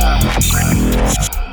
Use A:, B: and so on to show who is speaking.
A: Yeah.